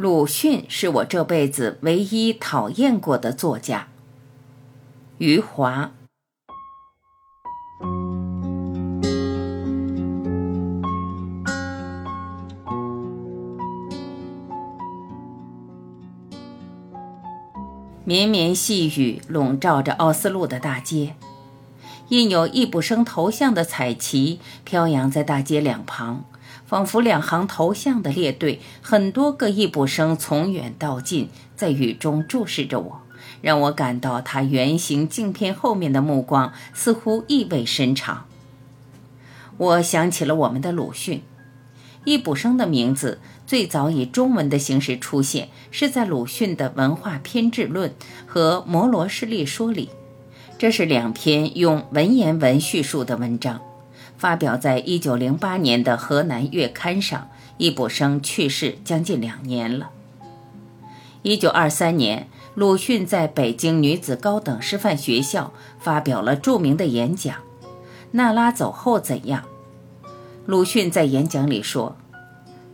鲁迅是我这辈子唯一讨厌过的作家。余华。绵绵细雨笼罩着奥斯陆的大街，印有易卜生头像的彩旗飘扬在大街两旁。仿佛两行头像的列队，很多个易卜生从远到近，在雨中注视着我，让我感到他圆形镜片后面的目光似乎意味深长。我想起了我们的鲁迅，易卜生的名字最早以中文的形式出现，是在鲁迅的《文化偏执论》和《摩罗诗力说》里，这是两篇用文言文叙述的文章。发表在一九零八年的河南月刊上，易卜生去世将近两年了。一九二三年，鲁迅在北京女子高等师范学校发表了著名的演讲《娜拉走后怎样》。鲁迅在演讲里说：“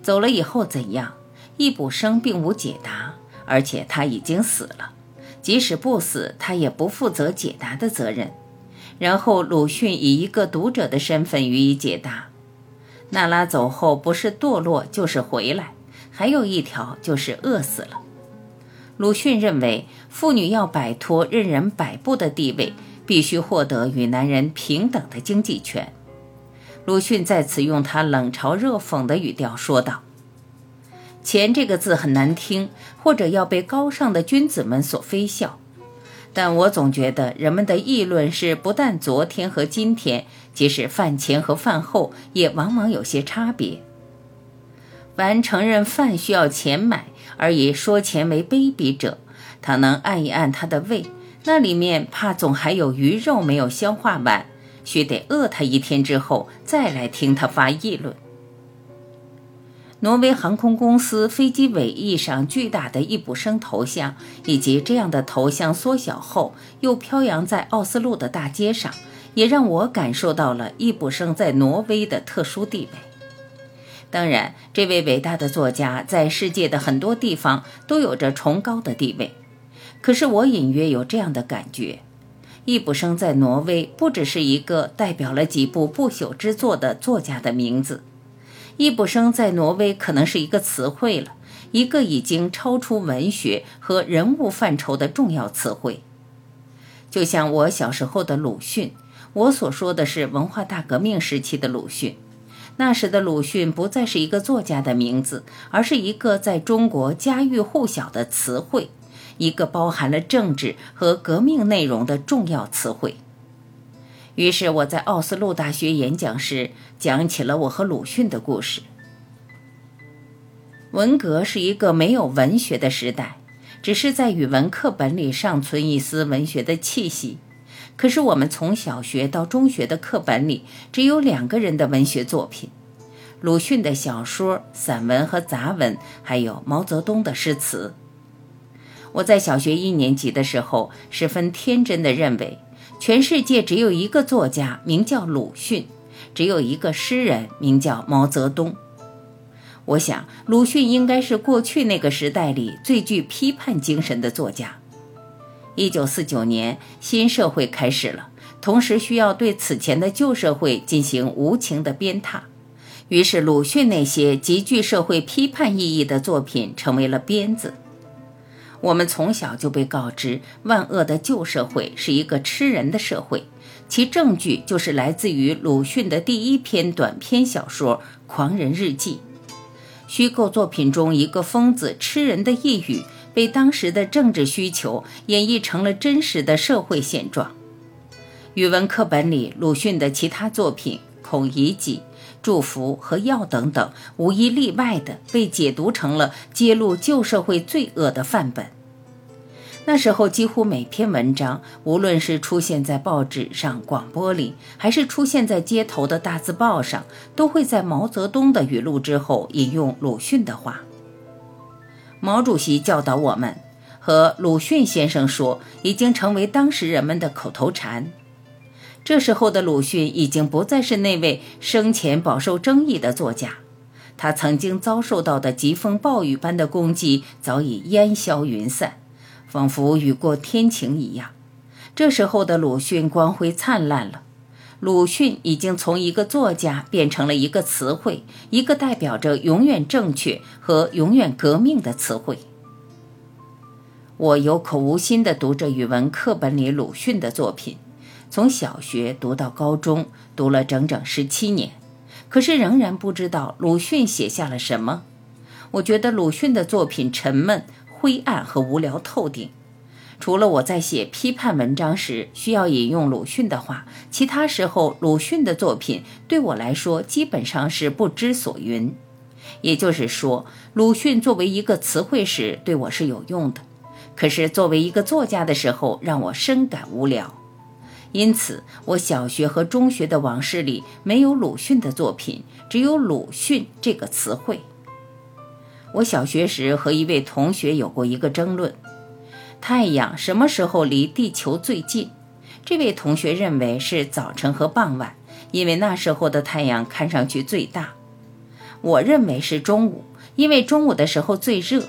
走了以后怎样？易卜生并无解答，而且他已经死了。即使不死，他也不负责解答的责任。”然后，鲁迅以一个读者的身份予以解答：娜拉走后，不是堕落就是回来，还有一条就是饿死了。鲁迅认为，妇女要摆脱任人摆布的地位，必须获得与男人平等的经济权。鲁迅在此用他冷嘲热讽的语调说道：“钱这个字很难听，或者要被高尚的君子们所非笑。”但我总觉得人们的议论是不但昨天和今天，即使饭前和饭后，也往往有些差别。凡承认饭需要钱买而以说钱为卑鄙者，他能按一按他的胃，那里面怕总还有鱼肉没有消化完，须得饿他一天之后再来听他发议论。挪威航空公司飞机尾翼上巨大的易卜生头像，以及这样的头像缩小后又飘扬在奥斯陆的大街上，也让我感受到了易卜生在挪威的特殊地位。当然，这位伟大的作家在世界的很多地方都有着崇高的地位。可是，我隐约有这样的感觉：易卜生在挪威不只是一个代表了几部不朽之作的作家的名字。易卜生在挪威可能是一个词汇了，一个已经超出文学和人物范畴的重要词汇。就像我小时候的鲁迅，我所说的是文化大革命时期的鲁迅。那时的鲁迅不再是一个作家的名字，而是一个在中国家喻户晓的词汇，一个包含了政治和革命内容的重要词汇。于是我在奥斯陆大学演讲时，讲起了我和鲁迅的故事。文革是一个没有文学的时代，只是在语文课本里尚存一丝文学的气息。可是我们从小学到中学的课本里，只有两个人的文学作品：鲁迅的小说、散文和杂文，还有毛泽东的诗词。我在小学一年级的时候，十分天真的认为。全世界只有一个作家，名叫鲁迅；只有一个诗人，名叫毛泽东。我想，鲁迅应该是过去那个时代里最具批判精神的作家。一九四九年，新社会开始了，同时需要对此前的旧社会进行无情的鞭挞。于是，鲁迅那些极具社会批判意义的作品成为了鞭子。我们从小就被告知，万恶的旧社会是一个吃人的社会，其证据就是来自于鲁迅的第一篇短篇小说《狂人日记》。虚构作品中一个疯子吃人的一语，被当时的政治需求演绎成了真实的社会现状。语文课本里，鲁迅的其他作品《孔乙己》《祝福》和《药》等等，无一例外的被解读成了揭露旧社会罪恶的范本。那时候，几乎每篇文章，无论是出现在报纸上、广播里，还是出现在街头的大字报上，都会在毛泽东的语录之后引用鲁迅的话。毛主席教导我们，和鲁迅先生说，已经成为当时人们的口头禅。这时候的鲁迅已经不再是那位生前饱受争议的作家，他曾经遭受到的疾风暴雨般的攻击早已烟消云散，仿佛雨过天晴一样。这时候的鲁迅光辉灿烂了。鲁迅已经从一个作家变成了一个词汇，一个代表着永远正确和永远革命的词汇。我有口无心地读着语文课本里鲁迅的作品，从小学读到高中，读了整整十七年，可是仍然不知道鲁迅写下了什么。我觉得鲁迅的作品沉闷、灰暗和无聊透顶。除了我在写批判文章时需要引用鲁迅的话，其他时候鲁迅的作品对我来说基本上是不知所云。也就是说，鲁迅作为一个词汇时对我是有用的，可是作为一个作家的时候让我深感无聊。因此，我小学和中学的往事里没有鲁迅的作品，只有鲁迅这个词汇。我小学时和一位同学有过一个争论。太阳什么时候离地球最近？这位同学认为是早晨和傍晚，因为那时候的太阳看上去最大。我认为是中午，因为中午的时候最热。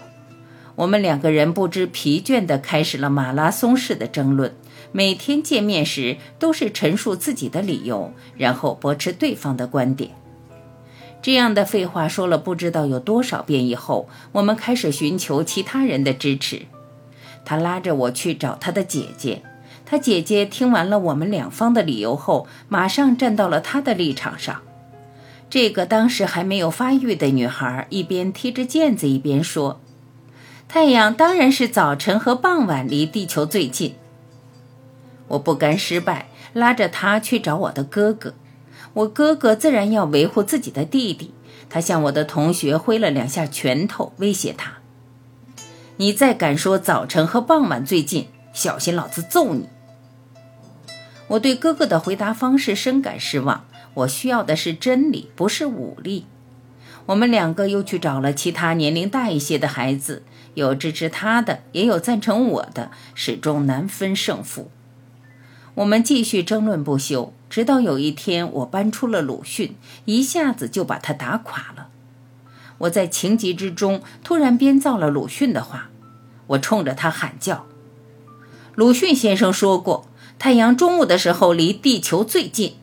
我们两个人不知疲倦地开始了马拉松式的争论，每天见面时都是陈述自己的理由，然后驳斥对方的观点。这样的废话说了不知道有多少遍以后，我们开始寻求其他人的支持。他拉着我去找他的姐姐，他姐姐听完了我们两方的理由后，马上站到了他的立场上。这个当时还没有发育的女孩一边踢着毽子，一边说：“太阳当然是早晨和傍晚离地球最近。”我不甘失败，拉着他去找我的哥哥。我哥哥自然要维护自己的弟弟，他向我的同学挥了两下拳头，威胁他。你再敢说早晨和傍晚最近，小心老子揍你！我对哥哥的回答方式深感失望。我需要的是真理，不是武力。我们两个又去找了其他年龄大一些的孩子，有支持他的，也有赞成我的，始终难分胜负。我们继续争论不休，直到有一天，我搬出了鲁迅，一下子就把他打垮了。我在情急之中突然编造了鲁迅的话，我冲着他喊叫：“鲁迅先生说过，太阳中午的时候离地球最近。”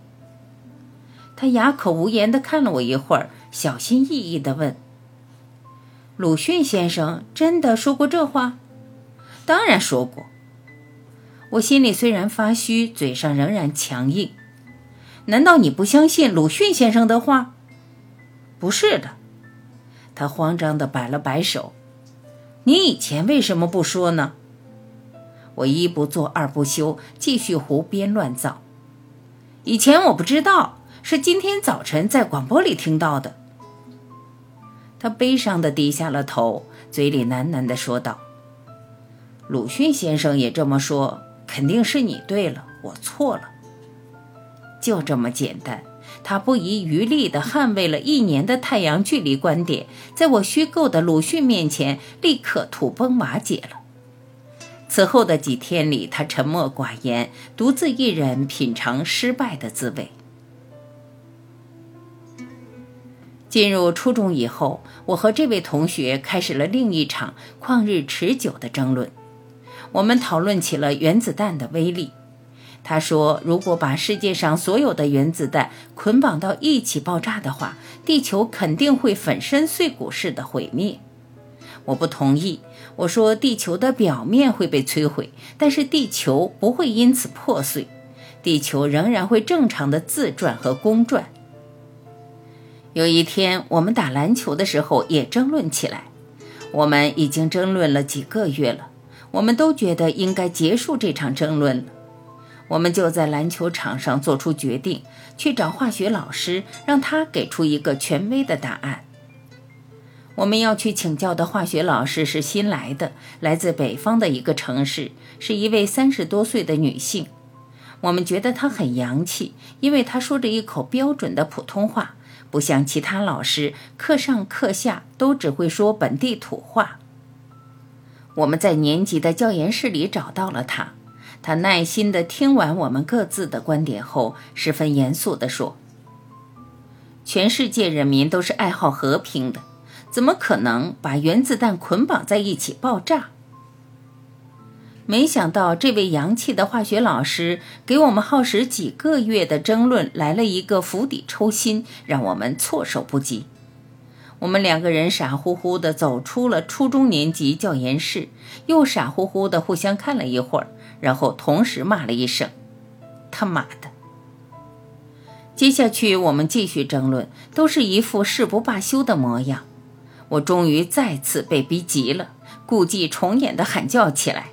他哑口无言地看了我一会儿，小心翼翼地问：“鲁迅先生真的说过这话？”“当然说过。”我心里虽然发虚，嘴上仍然强硬。“难道你不相信鲁迅先生的话？”“不是的。”他慌张地摆了摆手：“你以前为什么不说呢？”我一不做二不休，继续胡编乱造。以前我不知道，是今天早晨在广播里听到的。他悲伤地低下了头，嘴里喃喃地说道：“鲁迅先生也这么说，肯定是你对了，我错了。就这么简单。”他不遗余力地捍卫了一年的太阳距离观点，在我虚构的鲁迅面前，立刻土崩瓦解了。此后的几天里，他沉默寡言，独自一人品尝失败的滋味。进入初中以后，我和这位同学开始了另一场旷日持久的争论。我们讨论起了原子弹的威力。他说：“如果把世界上所有的原子弹捆绑到一起爆炸的话，地球肯定会粉身碎骨似的毁灭。”我不同意。我说：“地球的表面会被摧毁，但是地球不会因此破碎，地球仍然会正常的自转和公转。”有一天，我们打篮球的时候也争论起来。我们已经争论了几个月了，我们都觉得应该结束这场争论了。我们就在篮球场上做出决定，去找化学老师，让他给出一个权威的答案。我们要去请教的化学老师是新来的，来自北方的一个城市，是一位三十多岁的女性。我们觉得她很洋气，因为她说着一口标准的普通话，不像其他老师课上课下都只会说本地土话。我们在年级的教研室里找到了他。他耐心地听完我们各自的观点后，十分严肃地说：“全世界人民都是爱好和平的，怎么可能把原子弹捆绑在一起爆炸？没想到这位洋气的化学老师给我们耗时几个月的争论来了一个釜底抽薪，让我们措手不及。我们两个人傻乎乎地走出了初中年级教研室，又傻乎乎地互相看了一会儿，然后同时骂了一声：“他妈的！”接下去我们继续争论，都是一副誓不罢休的模样。我终于再次被逼急了，故伎重演地喊叫起来。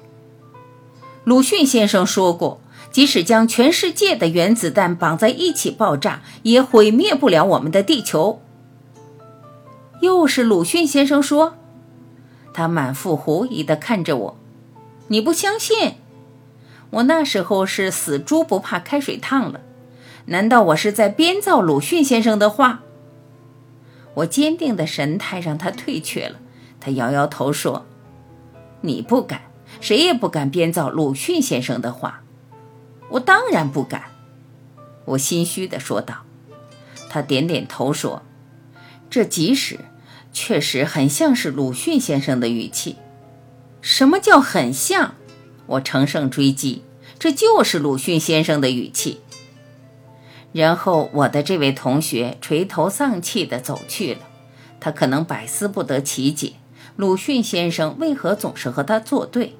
鲁迅先生说过：“即使将全世界的原子弹绑在一起爆炸，也毁灭不了我们的地球。”又是鲁迅先生说，他满腹狐疑地看着我：“你不相信？我那时候是死猪不怕开水烫了。难道我是在编造鲁迅先生的话？”我坚定的神态让他退却了。他摇摇头说：“你不敢。”谁也不敢编造鲁迅先生的话，我当然不敢。我心虚的说道。他点点头说：“这即使确实很像是鲁迅先生的语气。什么叫很像？”我乘胜追击：“这就是鲁迅先生的语气。”然后我的这位同学垂头丧气地走去了。他可能百思不得其解，鲁迅先生为何总是和他作对。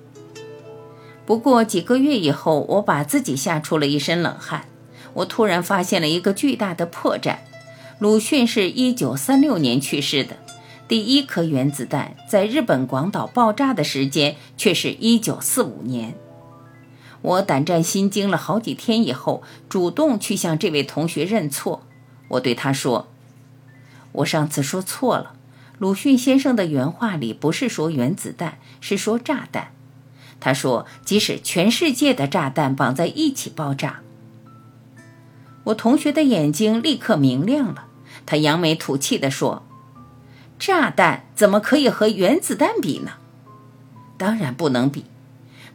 不过几个月以后，我把自己吓出了一身冷汗。我突然发现了一个巨大的破绽：鲁迅是一九三六年去世的，第一颗原子弹在日本广岛爆炸的时间却是一九四五年。我胆战心惊了好几天以后，主动去向这位同学认错。我对他说：“我上次说错了，鲁迅先生的原话里不是说原子弹，是说炸弹。”他说：“即使全世界的炸弹绑在一起爆炸。”我同学的眼睛立刻明亮了，他扬眉吐气地说：“炸弹怎么可以和原子弹比呢？当然不能比。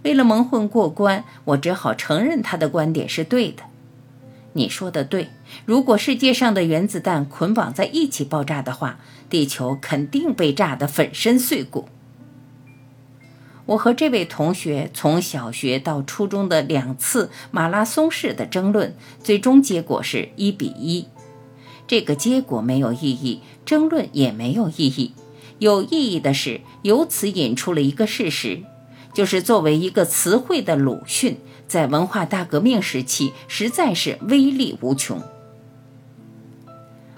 为了蒙混过关，我只好承认他的观点是对的。你说的对，如果世界上的原子弹捆绑在一起爆炸的话，地球肯定被炸得粉身碎骨。”我和这位同学从小学到初中的两次马拉松式的争论，最终结果是一比一。这个结果没有意义，争论也没有意义。有意义的是，由此引出了一个事实，就是作为一个词汇的鲁迅，在文化大革命时期实在是威力无穷。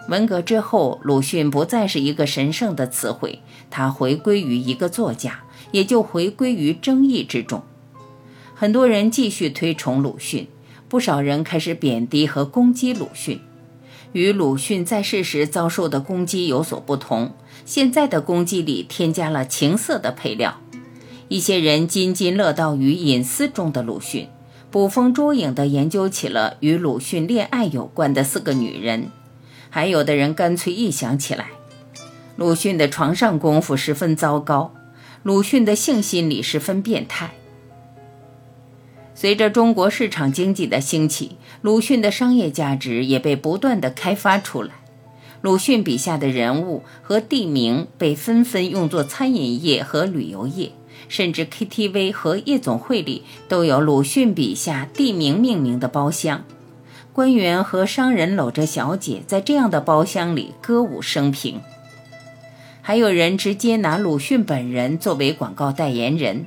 文革之后，鲁迅不再是一个神圣的词汇，他回归于一个作家。也就回归于争议之中。很多人继续推崇鲁迅，不少人开始贬低和攻击鲁迅。与鲁迅在世时遭受的攻击有所不同，现在的攻击里添加了情色的配料。一些人津津乐道于隐私中的鲁迅，捕风捉影地研究起了与鲁迅恋爱有关的四个女人。还有的人干脆臆想起来，鲁迅的床上功夫十分糟糕。鲁迅的性心理十分变态。随着中国市场经济的兴起，鲁迅的商业价值也被不断的开发出来。鲁迅笔下的人物和地名被纷纷用作餐饮业和旅游业，甚至 KTV 和夜总会里都有鲁迅笔下地名命名的包厢。官员和商人搂着小姐在这样的包厢里歌舞升平。还有人直接拿鲁迅本人作为广告代言人。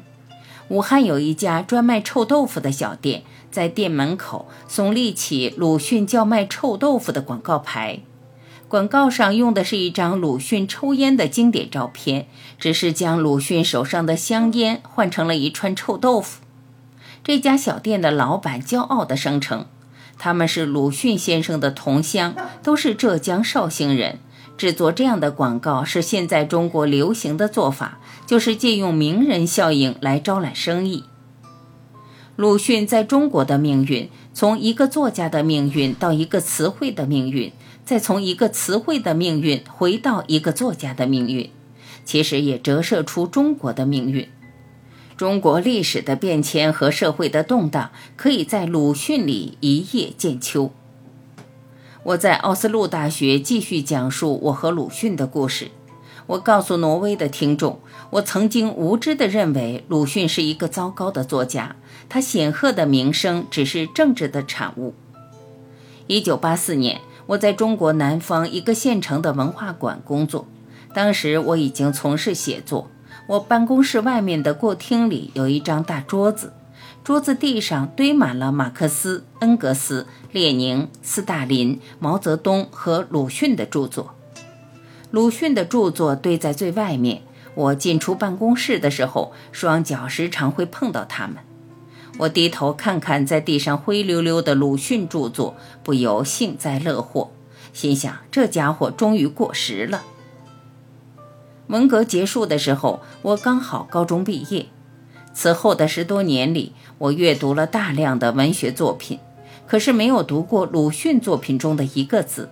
武汉有一家专卖臭豆腐的小店，在店门口耸立起鲁迅叫卖臭豆腐的广告牌，广告上用的是一张鲁迅抽烟的经典照片，只是将鲁迅手上的香烟换成了一串臭豆腐。这家小店的老板骄傲地声称，他们是鲁迅先生的同乡，都是浙江绍兴人。制作这样的广告是现在中国流行的做法，就是借用名人效应来招揽生意。鲁迅在中国的命运，从一个作家的命运到一个词汇的命运，再从一个词汇的命运回到一个作家的命运，其实也折射出中国的命运。中国历史的变迁和社会的动荡，可以在鲁迅里一叶见秋。我在奥斯陆大学继续讲述我和鲁迅的故事。我告诉挪威的听众，我曾经无知地认为鲁迅是一个糟糕的作家，他显赫的名声只是政治的产物。一九八四年，我在中国南方一个县城的文化馆工作，当时我已经从事写作。我办公室外面的过厅里有一张大桌子，桌子地上堆满了马克思、恩格斯、列宁、斯大林、毛泽东和鲁迅的著作。鲁迅的著作堆在最外面，我进出办公室的时候，双脚时常会碰到他们。我低头看看在地上灰溜溜的鲁迅著作，不由幸灾乐祸，心想：这家伙终于过时了。文革结束的时候，我刚好高中毕业。此后的十多年里，我阅读了大量的文学作品，可是没有读过鲁迅作品中的一个字。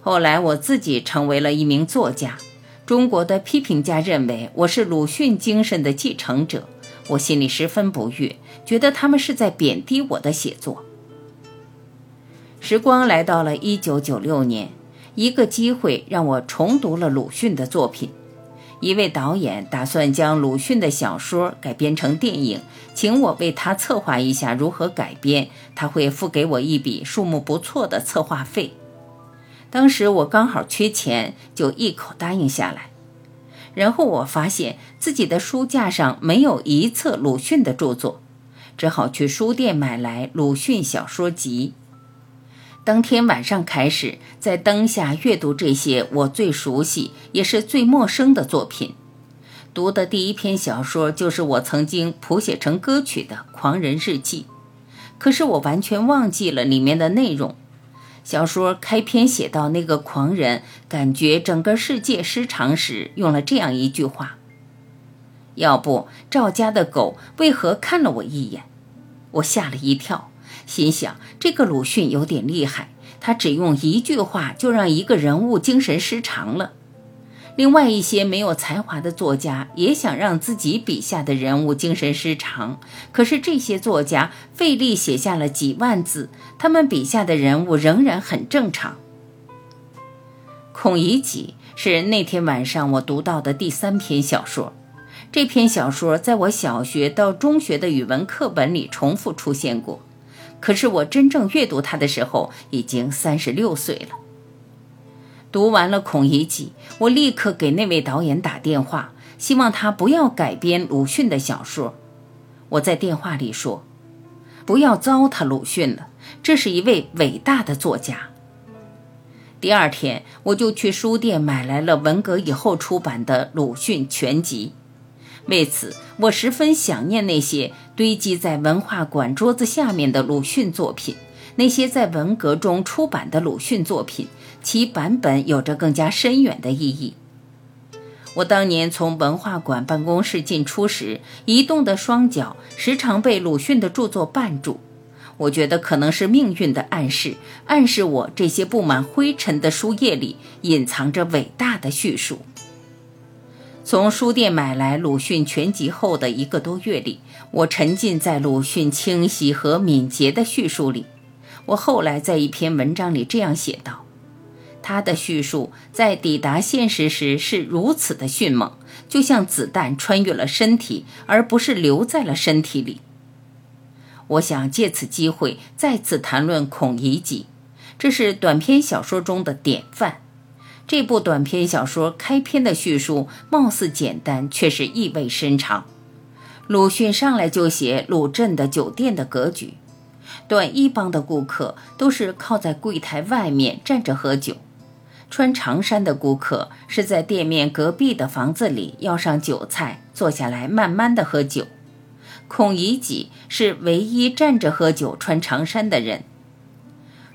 后来我自己成为了一名作家，中国的批评家认为我是鲁迅精神的继承者，我心里十分不悦，觉得他们是在贬低我的写作。时光来到了一九九六年，一个机会让我重读了鲁迅的作品。一位导演打算将鲁迅的小说改编成电影，请我为他策划一下如何改编，他会付给我一笔数目不错的策划费。当时我刚好缺钱，就一口答应下来。然后我发现自己的书架上没有一册鲁迅的著作，只好去书店买来《鲁迅小说集》。当天晚上开始，在灯下阅读这些我最熟悉也是最陌生的作品。读的第一篇小说就是我曾经谱写成歌曲的《狂人日记》，可是我完全忘记了里面的内容。小说开篇写到那个狂人感觉整个世界失常时，用了这样一句话：“要不赵家的狗为何看了我一眼？”我吓了一跳，心想这个鲁迅有点厉害，他只用一句话就让一个人物精神失常了。另外一些没有才华的作家也想让自己笔下的人物精神失常，可是这些作家费力写下了几万字，他们笔下的人物仍然很正常。孔乙己是那天晚上我读到的第三篇小说，这篇小说在我小学到中学的语文课本里重复出现过，可是我真正阅读它的时候已经三十六岁了。读完了《孔乙己》，我立刻给那位导演打电话，希望他不要改编鲁迅的小说。我在电话里说：“不要糟蹋鲁迅了，这是一位伟大的作家。”第二天，我就去书店买来了文革以后出版的鲁迅全集。为此，我十分想念那些堆积在文化馆桌子下面的鲁迅作品。那些在文革中出版的鲁迅作品，其版本有着更加深远的意义。我当年从文化馆办公室进出时，移动的双脚时常被鲁迅的著作绊住。我觉得可能是命运的暗示，暗示我这些布满灰尘的书页里隐藏着伟大的叙述。从书店买来鲁迅全集后的一个多月里，我沉浸在鲁迅清晰和敏捷的叙述里。我后来在一篇文章里这样写道：“他的叙述在抵达现实时是如此的迅猛，就像子弹穿越了身体，而不是留在了身体里。”我想借此机会再次谈论《孔乙己》，这是短篇小说中的典范。这部短篇小说开篇的叙述貌似简单，却是意味深长。鲁迅上来就写鲁镇的酒店的格局。短衣帮的顾客都是靠在柜台外面站着喝酒，穿长衫的顾客是在店面隔壁的房子里要上酒菜，坐下来慢慢的喝酒。孔乙己是唯一站着喝酒、穿长衫的人。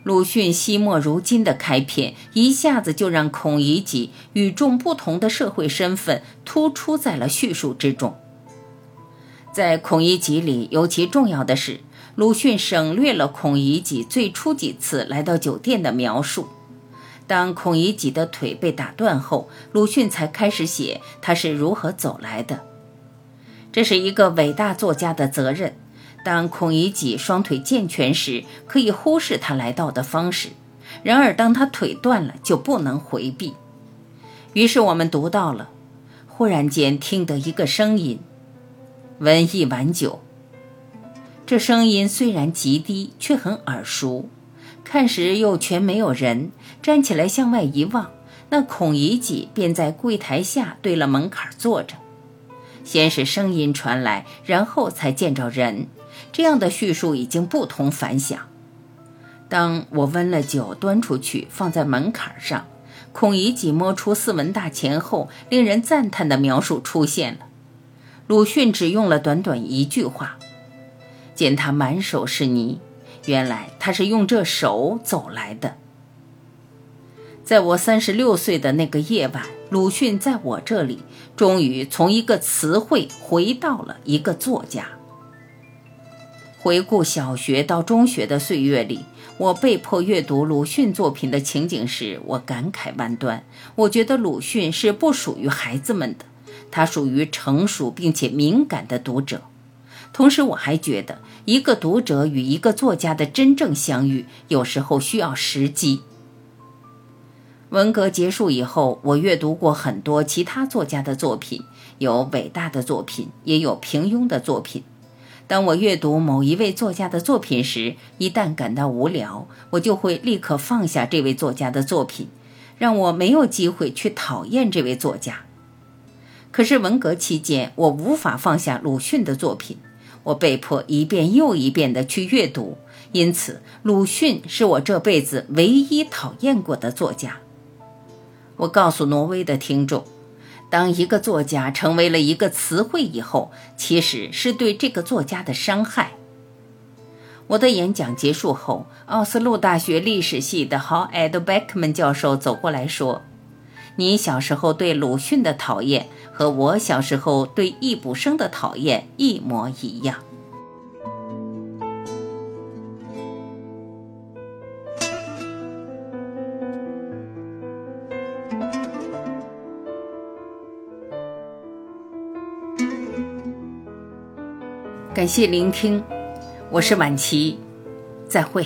鲁迅惜墨如金的开篇，一下子就让孔乙己与众不同的社会身份突出在了叙述之中。在孔乙己里，尤其重要的是。鲁迅省略了孔乙己最初几次来到酒店的描述。当孔乙己的腿被打断后，鲁迅才开始写他是如何走来的。这是一个伟大作家的责任。当孔乙己双腿健全时，可以忽视他来到的方式；然而当他腿断了，就不能回避。于是我们读到了，忽然间听得一个声音：“闻一碗酒。”这声音虽然极低，却很耳熟。看时又全没有人，站起来向外一望，那孔乙己便在柜台下对了门槛坐着。先是声音传来，然后才见着人。这样的叙述已经不同凡响。当我温了酒端出去，放在门槛上，孔乙己摸出四文大钱后，令人赞叹的描述出现了。鲁迅只用了短短一句话：“见他满手是泥，原来他是用这手走来的。”在我三十六岁的那个夜晚，鲁迅在我这里，终于从一个词汇回到了一个作家。回顾小学到中学的岁月里，我被迫阅读鲁迅作品的情景时，我感慨万端。我觉得鲁迅是不属于孩子们的，他属于成熟并且敏感的读者。同时，我还觉得一个读者与一个作家的真正相遇，有时候需要时机。文革结束以后，我阅读过很多其他作家的作品，有伟大的作品，也有平庸的作品。当我阅读某一位作家的作品时，一旦感到无聊，我就会立刻放下这位作家的作品，让我没有机会去讨厌这位作家。可是文革期间，我无法放下鲁迅的作品，我被迫一遍又一遍地去阅读，因此鲁迅是我这辈子唯一讨厌过的作家。我告诉挪威的听众。当一个作家成为了一个词汇以后，其实是对这个作家的伤害。我的演讲结束后，奥斯陆大学历史系的 h a Ed Beckman 教授走过来说：“你小时候对鲁迅的讨厌和我小时候对易卜生的讨厌一模一样。”感谢聆听，我是晚琪，再会。